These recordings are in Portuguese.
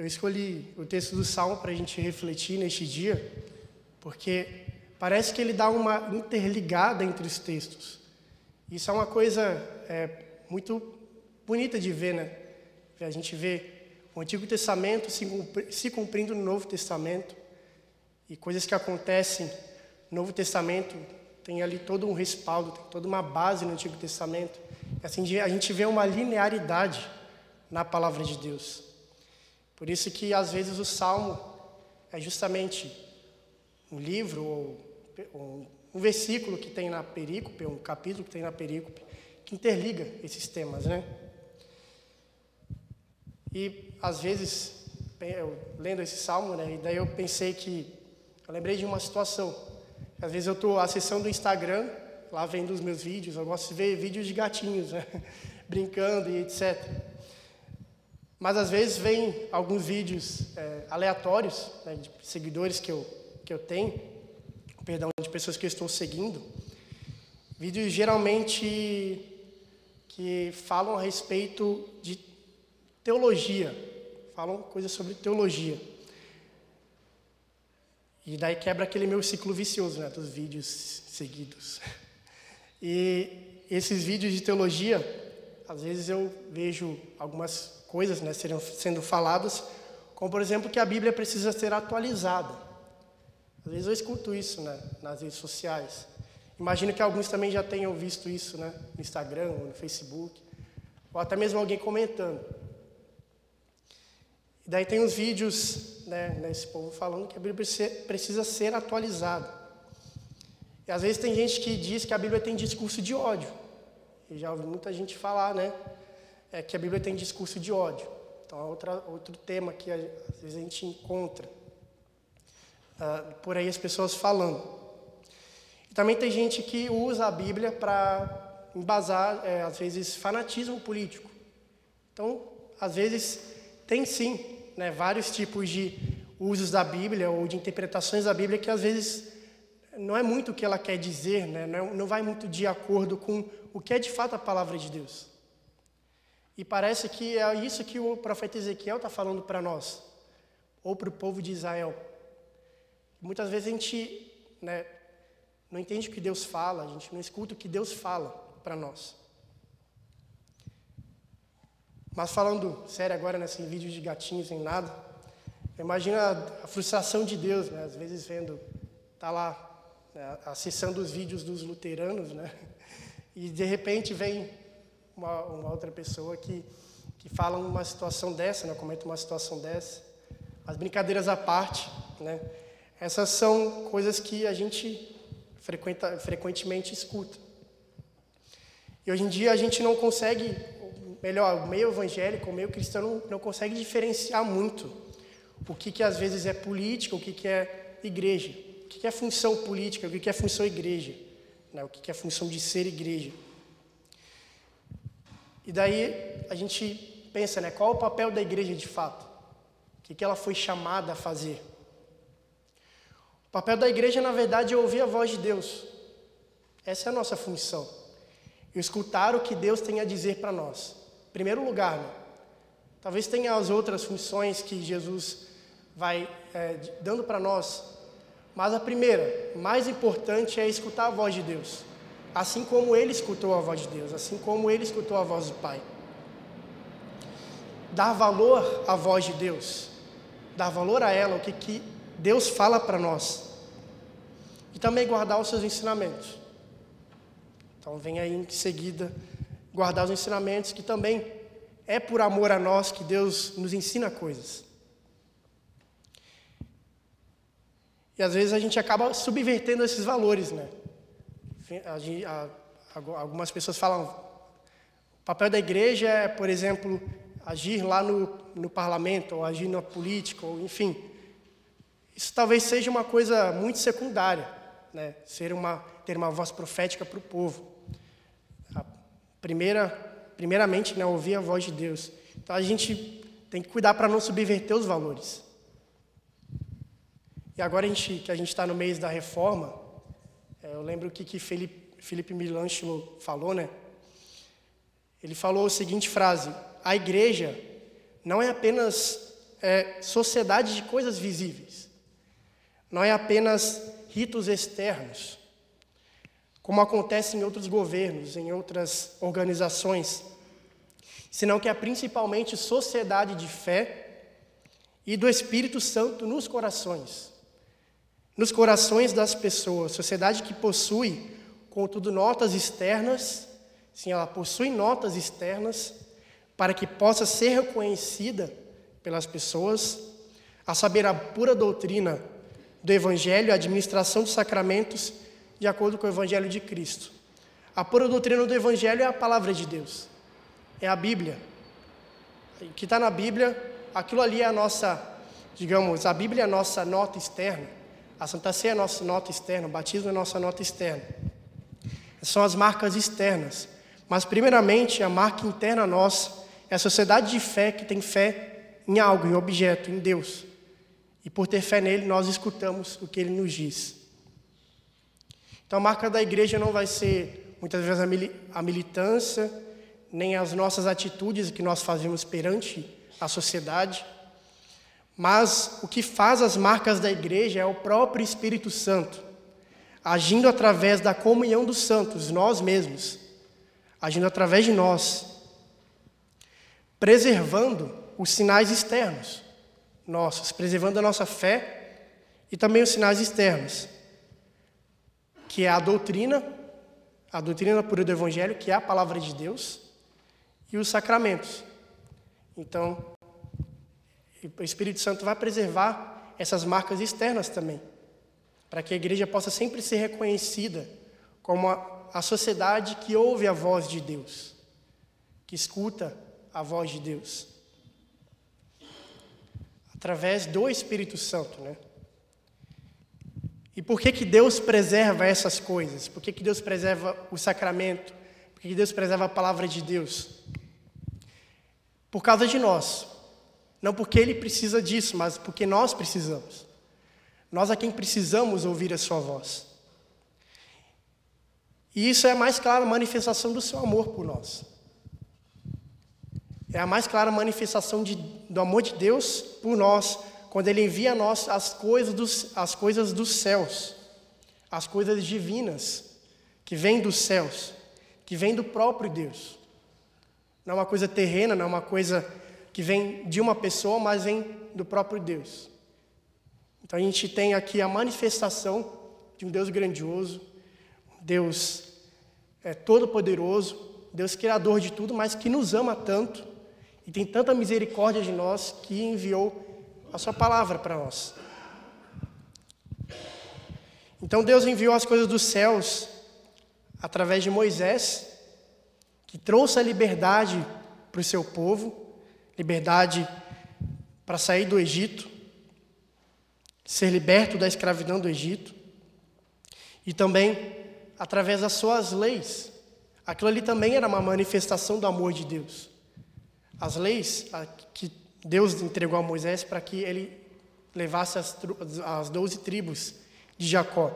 eu escolhi o texto do Salmo para a gente refletir neste dia, porque parece que ele dá uma interligada entre os textos. Isso é uma coisa é, muito bonita de ver, né? A gente vê o Antigo Testamento se cumprindo no Novo Testamento e coisas que acontecem no Novo Testamento tem ali todo um respaldo, tem toda uma base no Antigo Testamento. Assim a gente vê uma linearidade na palavra de Deus. Por isso que às vezes o Salmo é justamente um livro ou um versículo que tem na perícope, um capítulo que tem na perícope, que interliga esses temas, né? E às vezes, eu, lendo esse salmo, né, e daí eu pensei que, eu lembrei de uma situação. Às vezes eu estou acessando o Instagram, lá vendo os meus vídeos, eu gosto de ver vídeos de gatinhos, né, brincando e etc. Mas às vezes vem alguns vídeos é, aleatórios, né, de seguidores que eu, que eu tenho, perdão, de pessoas que eu estou seguindo, vídeos geralmente que falam a respeito de teologia, falam coisas sobre teologia. E daí quebra aquele meu ciclo vicioso, né, dos vídeos seguidos. E esses vídeos de teologia, às vezes eu vejo algumas coisas né, sendo faladas, como por exemplo que a Bíblia precisa ser atualizada. Às vezes eu escuto isso né, nas redes sociais. Imagino que alguns também já tenham visto isso né, no Instagram ou no Facebook, ou até mesmo alguém comentando. E daí tem os vídeos né, desse povo falando que a Bíblia precisa ser atualizada. E às vezes tem gente que diz que a Bíblia tem discurso de ódio. E já ouvi muita gente falar, né? É que a Bíblia tem discurso de ódio. Então é outra, outro tema que às vezes a gente encontra uh, por aí as pessoas falando. E também tem gente que usa a Bíblia para embasar, é, às vezes, fanatismo político. Então, às vezes, tem sim né, vários tipos de usos da Bíblia ou de interpretações da Bíblia que às vezes não é muito o que ela quer dizer, né, não, não vai muito de acordo com o que é de fato a palavra de Deus. E parece que é isso que o profeta Ezequiel está falando para nós, ou para o povo de Israel. Muitas vezes a gente né, não entende o que Deus fala, a gente não escuta o que Deus fala para nós. Mas falando sério agora, nesse vídeo de gatinhos sem nada, imagina a frustração de Deus, né? Às vezes vendo, tá lá, né? Acessando os vídeos dos luteranos, né? E de repente vem uma, uma outra pessoa que, que fala uma situação dessa, né? Comenta uma situação dessa. As brincadeiras à parte, né? Essas são coisas que a gente frequenta, frequentemente escuta. E hoje em dia a gente não consegue melhor, o meio evangélico, o meio cristão não, não consegue diferenciar muito o que, que às vezes é política, o que, que é igreja, que, é função política, o que, é função igreja, né? o que, é função de ser igreja. E daí a gente pensa, né, qual é o papel da igreja de fato? O que, que ela foi chamada a fazer? O papel da igreja, na verdade, é ouvir a voz de Deus. Essa é a nossa função. E escutar o que Deus tem a dizer para nós primeiro lugar. Né? Talvez tenha as outras funções que Jesus vai é, dando para nós, mas a primeira, mais importante, é escutar a voz de Deus, assim como ele escutou a voz de Deus, assim como ele escutou a voz do Pai. Dar valor à voz de Deus, dar valor a ela, o que, que Deus fala para nós, e também guardar os seus ensinamentos. Então, vem aí em seguida guardar os ensinamentos, que também é por amor a nós que Deus nos ensina coisas. E às vezes a gente acaba subvertendo esses valores, né? Algumas pessoas falam, o papel da igreja é, por exemplo, agir lá no, no parlamento, ou agir na política, ou enfim. Isso talvez seja uma coisa muito secundária, né? Ser uma, ter uma voz profética para o povo. Primeira, primeiramente, né, ouvir a voz de Deus. Então a gente tem que cuidar para não subverter os valores. E agora a gente, que a gente está no mês da reforma, é, eu lembro o que, que Felipe, Felipe falou, né? Ele falou a seguinte frase: a igreja não é apenas é sociedade de coisas visíveis. Não é apenas ritos externos, como acontece em outros governos, em outras organizações, senão que é principalmente sociedade de fé e do Espírito Santo nos corações. Nos corações das pessoas, sociedade que possui, contudo, notas externas, sim, ela possui notas externas para que possa ser reconhecida pelas pessoas, a saber, a pura doutrina do Evangelho, a administração dos sacramentos, de acordo com o Evangelho de Cristo. A pura doutrina do Evangelho é a palavra de Deus, é a Bíblia. O que está na Bíblia, aquilo ali é a nossa, digamos, a Bíblia é a nossa nota externa, a Santa Ceia é a nossa nota externa, o batismo é a nossa nota externa. São as marcas externas. Mas, primeiramente, a marca interna nossa é a sociedade de fé que tem fé em algo, em objeto, em Deus. E por ter fé nele, nós escutamos o que ele nos diz. Então, a marca da igreja não vai ser, muitas vezes, a militância, nem as nossas atitudes que nós fazemos perante a sociedade, mas o que faz as marcas da igreja é o próprio Espírito Santo, agindo através da comunhão dos santos, nós mesmos, agindo através de nós, preservando os sinais externos nossos, preservando a nossa fé e também os sinais externos, que é a doutrina, a doutrina pura do Evangelho, que é a palavra de Deus, e os sacramentos. Então, o Espírito Santo vai preservar essas marcas externas também, para que a igreja possa sempre ser reconhecida como a, a sociedade que ouve a voz de Deus, que escuta a voz de Deus. Através do Espírito Santo, né? E por que, que Deus preserva essas coisas? Por que, que Deus preserva o sacramento? Por que, que Deus preserva a palavra de Deus? Por causa de nós. Não porque Ele precisa disso, mas porque nós precisamos. Nós é quem precisamos ouvir a Sua voz. E isso é a mais clara manifestação do Seu amor por nós. É a mais clara manifestação de, do amor de Deus por nós, quando Ele envia a nós as coisas, dos, as coisas dos céus, as coisas divinas, que vêm dos céus, que vêm do próprio Deus. Não é uma coisa terrena, não é uma coisa que vem de uma pessoa, mas vem do próprio Deus. Então a gente tem aqui a manifestação de um Deus grandioso, Deus é, todo-poderoso, Deus criador de tudo, mas que nos ama tanto e tem tanta misericórdia de nós que enviou a sua palavra para nós. Então Deus enviou as coisas dos céus através de Moisés, que trouxe a liberdade para o seu povo, liberdade para sair do Egito, ser liberto da escravidão do Egito, e também através das suas leis. Aquilo ali também era uma manifestação do amor de Deus. As leis que Deus entregou a Moisés para que ele levasse as, as doze tribos de Jacó.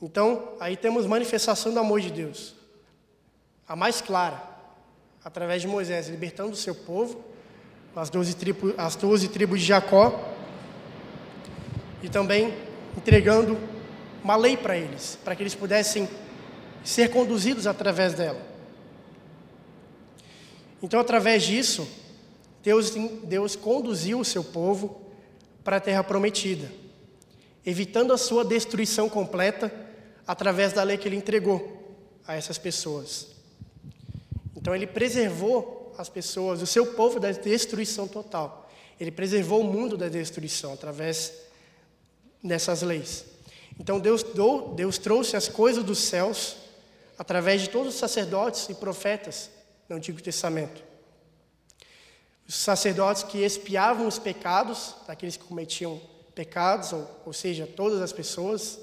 Então, aí temos manifestação do amor de Deus a mais clara, através de Moisés, libertando o seu povo, as doze tribos, as 12 tribos de Jacó, e também entregando uma lei para eles, para que eles pudessem ser conduzidos através dela. Então, através disso, Deus, Deus conduziu o seu povo para a terra prometida, evitando a sua destruição completa através da lei que ele entregou a essas pessoas. Então ele preservou as pessoas, o seu povo da destruição total. Ele preservou o mundo da destruição através dessas leis. Então Deus, Deus trouxe as coisas dos céus através de todos os sacerdotes e profetas no Antigo Testamento. Os sacerdotes que expiavam os pecados daqueles que cometiam pecados, ou, ou seja, todas as pessoas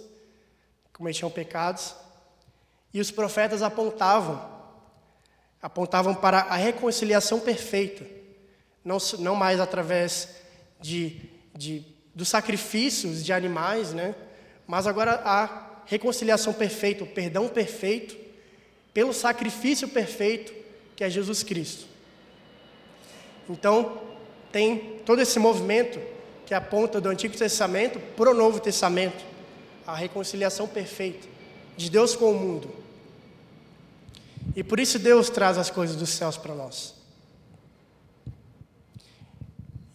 cometiam pecados, e os profetas apontavam apontavam para a reconciliação perfeita, não, não mais através de, de, dos sacrifícios de animais, né? mas agora a reconciliação perfeita, o perdão perfeito, pelo sacrifício perfeito que é Jesus Cristo. Então, tem todo esse movimento que aponta do Antigo Testamento para o Novo Testamento, a reconciliação perfeita de Deus com o mundo. E por isso Deus traz as coisas dos céus para nós.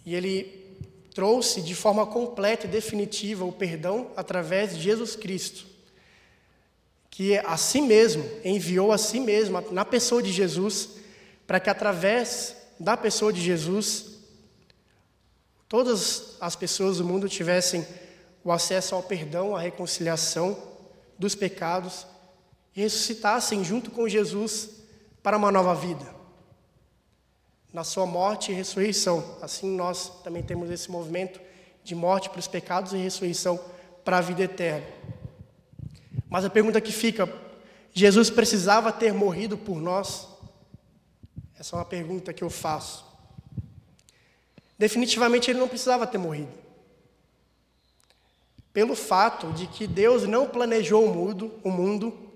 E Ele trouxe de forma completa e definitiva o perdão através de Jesus Cristo, que a si mesmo enviou a si mesmo, na pessoa de Jesus, para que através da pessoa de Jesus, todas as pessoas do mundo tivessem o acesso ao perdão, à reconciliação dos pecados ressuscitassem junto com Jesus para uma nova vida na sua morte e ressurreição. Assim nós também temos esse movimento de morte para os pecados e ressurreição para a vida eterna. Mas a pergunta que fica: Jesus precisava ter morrido por nós? Essa é uma pergunta que eu faço. Definitivamente ele não precisava ter morrido. Pelo fato de que Deus não planejou o mundo, o mundo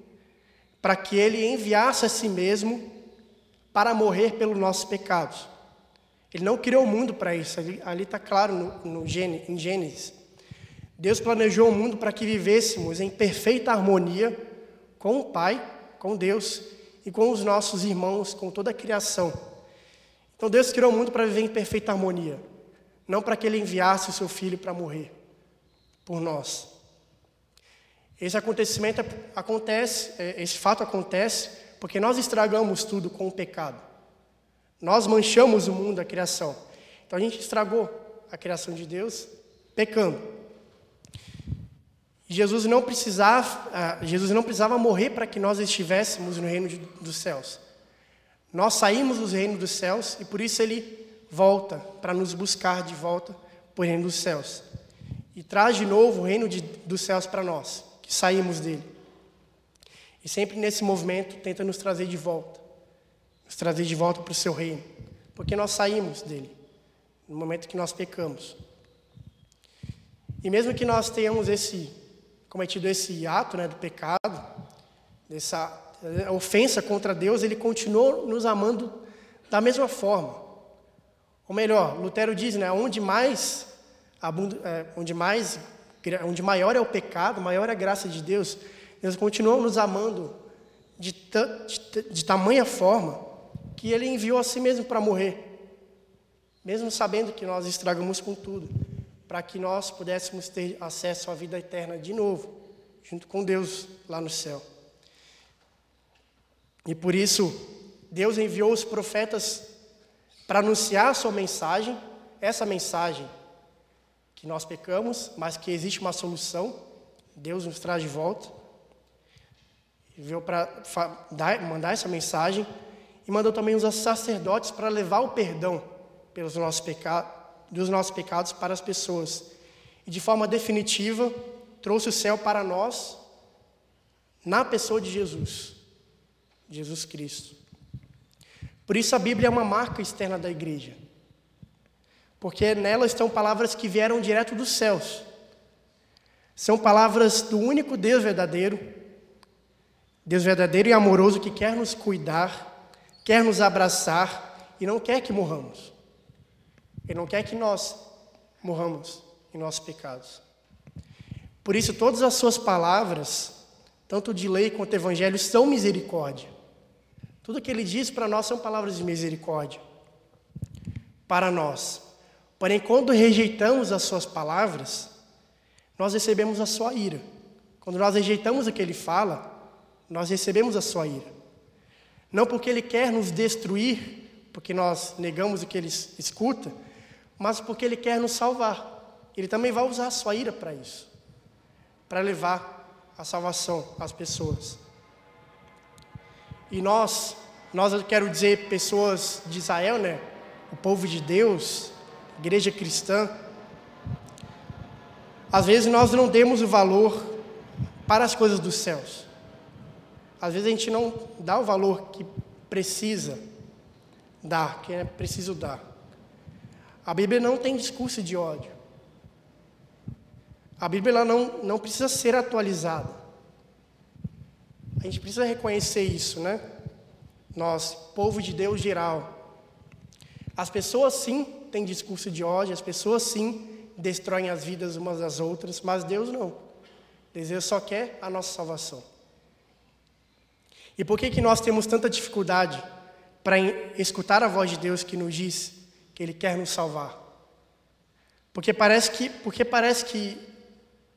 para que ele enviasse a si mesmo para morrer pelos nossos pecados. Ele não criou o mundo para isso, ali está claro no, no, em Gênesis. Deus planejou o mundo para que vivêssemos em perfeita harmonia com o Pai, com Deus e com os nossos irmãos, com toda a criação. Então Deus criou o mundo para viver em perfeita harmonia, não para que Ele enviasse o seu Filho para morrer por nós. Esse acontecimento acontece, é, esse fato acontece porque nós estragamos tudo com o pecado. Nós manchamos o mundo, a criação. Então a gente estragou a criação de Deus pecando. Jesus não precisava, ah, Jesus não precisava morrer para que nós estivéssemos no reino dos céus. Nós saímos do reino dos céus e por isso ele volta para nos buscar de volta para o reino dos céus. E traz de novo o reino de, dos céus para nós, que saímos dele. E sempre nesse movimento tenta nos trazer de volta, nos trazer de volta para o seu reino, porque nós saímos dele no momento que nós pecamos. E mesmo que nós tenhamos esse cometido esse ato, né, do pecado, dessa ofensa contra Deus, ele continuou nos amando da mesma forma. Ou melhor, Lutero diz, né, onde mais, é, onde mais, onde maior é o pecado, maior é a graça de Deus. Deus continua nos amando de, de, de tamanha forma que Ele enviou a si mesmo para morrer, mesmo sabendo que nós estragamos com tudo, para que nós pudéssemos ter acesso à vida eterna de novo, junto com Deus lá no céu. E por isso, Deus enviou os profetas para anunciar a sua mensagem, essa mensagem que nós pecamos, mas que existe uma solução, Deus nos traz de volta veio para mandar essa mensagem e mandou também os sacerdotes para levar o perdão pelos nossos pecados, dos nossos pecados para as pessoas. E de forma definitiva, trouxe o céu para nós na pessoa de Jesus, Jesus Cristo. Por isso a Bíblia é uma marca externa da igreja. Porque nela estão palavras que vieram direto dos céus. São palavras do único Deus verdadeiro, Deus verdadeiro e amoroso que quer nos cuidar, quer nos abraçar e não quer que morramos. Ele não quer que nós morramos em nossos pecados. Por isso, todas as suas palavras, tanto de lei quanto evangelho, são misericórdia. Tudo que ele diz para nós são palavras de misericórdia. Para nós. Porém, quando rejeitamos as suas palavras, nós recebemos a sua ira. Quando nós rejeitamos o que ele fala, nós recebemos a sua ira. Não porque ele quer nos destruir, porque nós negamos o que ele escuta, mas porque ele quer nos salvar. Ele também vai usar a sua ira para isso para levar a salvação às pessoas. E nós, nós eu quero dizer pessoas de Israel, né? O povo de Deus, igreja cristã. Às vezes nós não demos o valor para as coisas dos céus. Às vezes a gente não dá o valor que precisa dar, que é preciso dar. A Bíblia não tem discurso de ódio. A Bíblia não, não precisa ser atualizada. A gente precisa reconhecer isso, né? Nós, povo de Deus geral. As pessoas, sim, tem discurso de ódio, as pessoas sim destroem as vidas umas das outras, mas Deus não. Deus só quer a nossa salvação. E por que, que nós temos tanta dificuldade para escutar a voz de Deus que nos diz que Ele quer nos salvar? Porque parece que, porque parece que,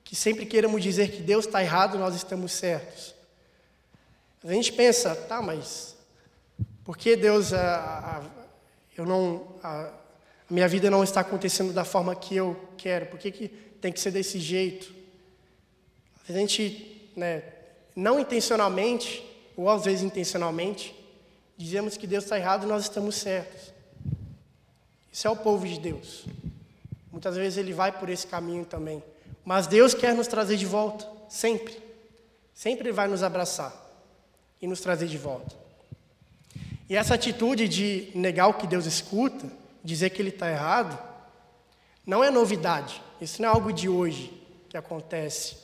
que sempre queremos dizer que Deus está errado, nós estamos certos. A gente pensa, tá, mas por que Deus, eu não, minha vida não está acontecendo da forma que eu quero? Por que, que tem que ser desse jeito? A gente, né, não intencionalmente, ou às vezes intencionalmente, dizemos que Deus está errado e nós estamos certos. Isso é o povo de Deus. Muitas vezes ele vai por esse caminho também. Mas Deus quer nos trazer de volta, sempre. Sempre ele vai nos abraçar e nos trazer de volta. E essa atitude de negar o que Deus escuta, dizer que ele está errado, não é novidade. Isso não é algo de hoje que acontece.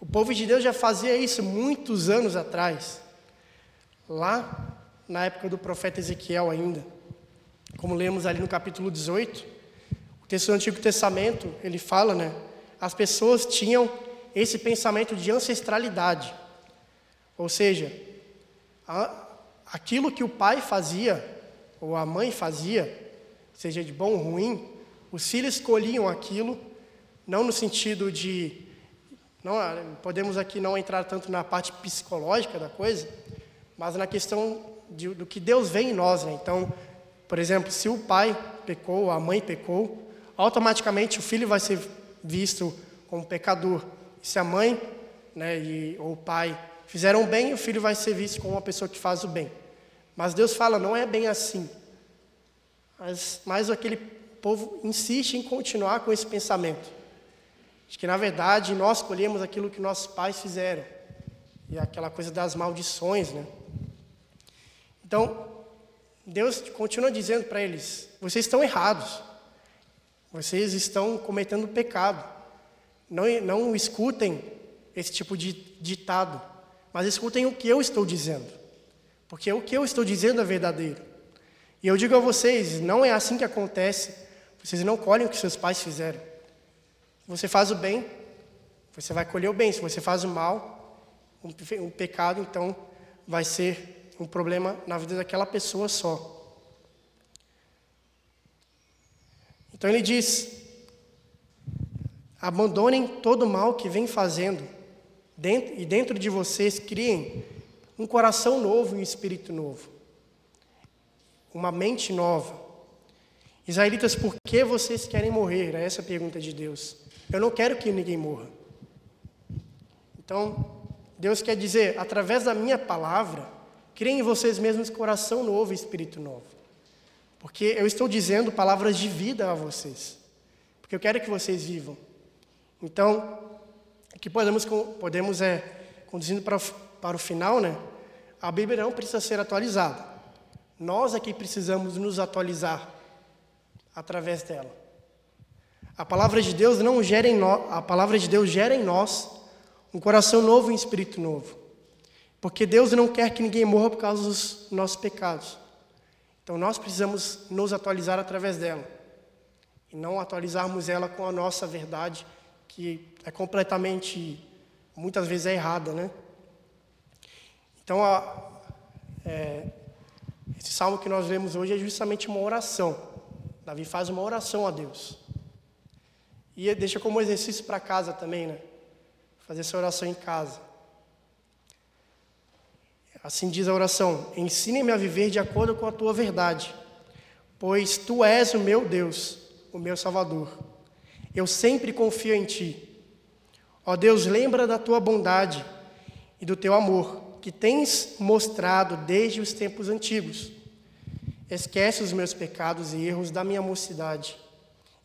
O povo de Deus já fazia isso muitos anos atrás, lá na época do profeta Ezequiel ainda. Como lemos ali no capítulo 18, texto do Antigo Testamento, ele fala, né? As pessoas tinham esse pensamento de ancestralidade. Ou seja, a, aquilo que o pai fazia, ou a mãe fazia, seja de bom ou ruim, os filhos escolhiam aquilo, não no sentido de. Não, podemos aqui não entrar tanto na parte psicológica da coisa, mas na questão de, do que Deus vê em nós. Né? Então, por exemplo, se o pai pecou, a mãe pecou, automaticamente o filho vai ser visto como pecador. Se a mãe né, e, ou o pai fizeram bem, o filho vai ser visto como uma pessoa que faz o bem. Mas Deus fala, não é bem assim. Mas, mas aquele povo insiste em continuar com esse pensamento. De que, na verdade, nós colhemos aquilo que nossos pais fizeram. E aquela coisa das maldições, né? Então, Deus continua dizendo para eles: vocês estão errados. Vocês estão cometendo pecado. Não, não escutem esse tipo de ditado, mas escutem o que eu estou dizendo. Porque o que eu estou dizendo é verdadeiro. E eu digo a vocês: não é assim que acontece. Vocês não colhem o que seus pais fizeram. Você faz o bem, você vai colher o bem. Se você faz o mal, um pecado, então vai ser um problema na vida daquela pessoa só. Então ele diz: abandonem todo o mal que vem fazendo, e dentro de vocês criem um coração novo e um espírito novo, uma mente nova. Israelitas, por que vocês querem morrer? É essa a pergunta de Deus. Eu não quero que ninguém morra. Então, Deus quer dizer, através da minha palavra, criem em vocês mesmos coração novo e espírito novo. Porque eu estou dizendo palavras de vida a vocês. Porque eu quero que vocês vivam. Então, o que podemos, podemos é, conduzindo para, para o final, né? A Bíblia não precisa ser atualizada. Nós aqui é precisamos nos atualizar através dela. A palavra de Deus não gera em nós, a palavra de Deus gera em nós um coração novo e um espírito novo. Porque Deus não quer que ninguém morra por causa dos nossos pecados. Então nós precisamos nos atualizar através dela. E não atualizarmos ela com a nossa verdade, que é completamente, muitas vezes é errada, né? Então, a, é, esse salmo que nós vemos hoje é justamente uma oração. Davi faz uma oração a Deus. E deixa como exercício para casa também, né? Fazer essa oração em casa. Assim diz a oração: Ensine-me a viver de acordo com a tua verdade, pois tu és o meu Deus, o meu Salvador. Eu sempre confio em ti. Ó Deus, lembra da tua bondade e do teu amor, que tens mostrado desde os tempos antigos. Esquece os meus pecados e erros da minha mocidade,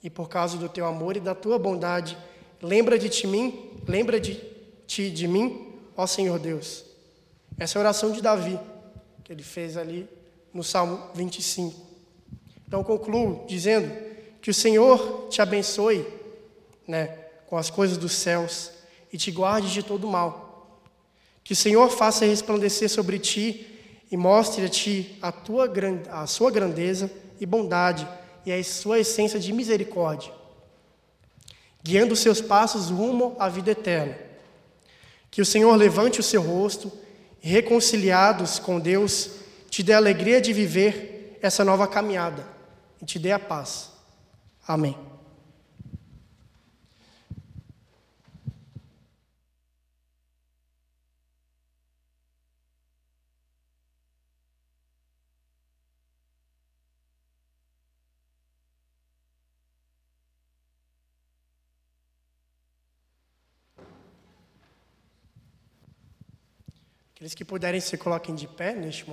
e por causa do teu amor e da tua bondade, lembra de ti, mim, lembra de ti de mim, ó Senhor Deus essa é a oração de Davi, que ele fez ali no Salmo 25. Então concluo dizendo que o Senhor te abençoe, né, com as coisas dos céus e te guarde de todo mal. Que o Senhor faça resplandecer sobre ti e mostre a ti a tua a sua grandeza e bondade e a sua essência de misericórdia, guiando os seus passos rumo à vida eterna. Que o Senhor levante o seu rosto e, reconciliados com Deus, te dê a alegria de viver essa nova caminhada e te dê a paz. Amém. Que puderem se coloquem de pé neste momento.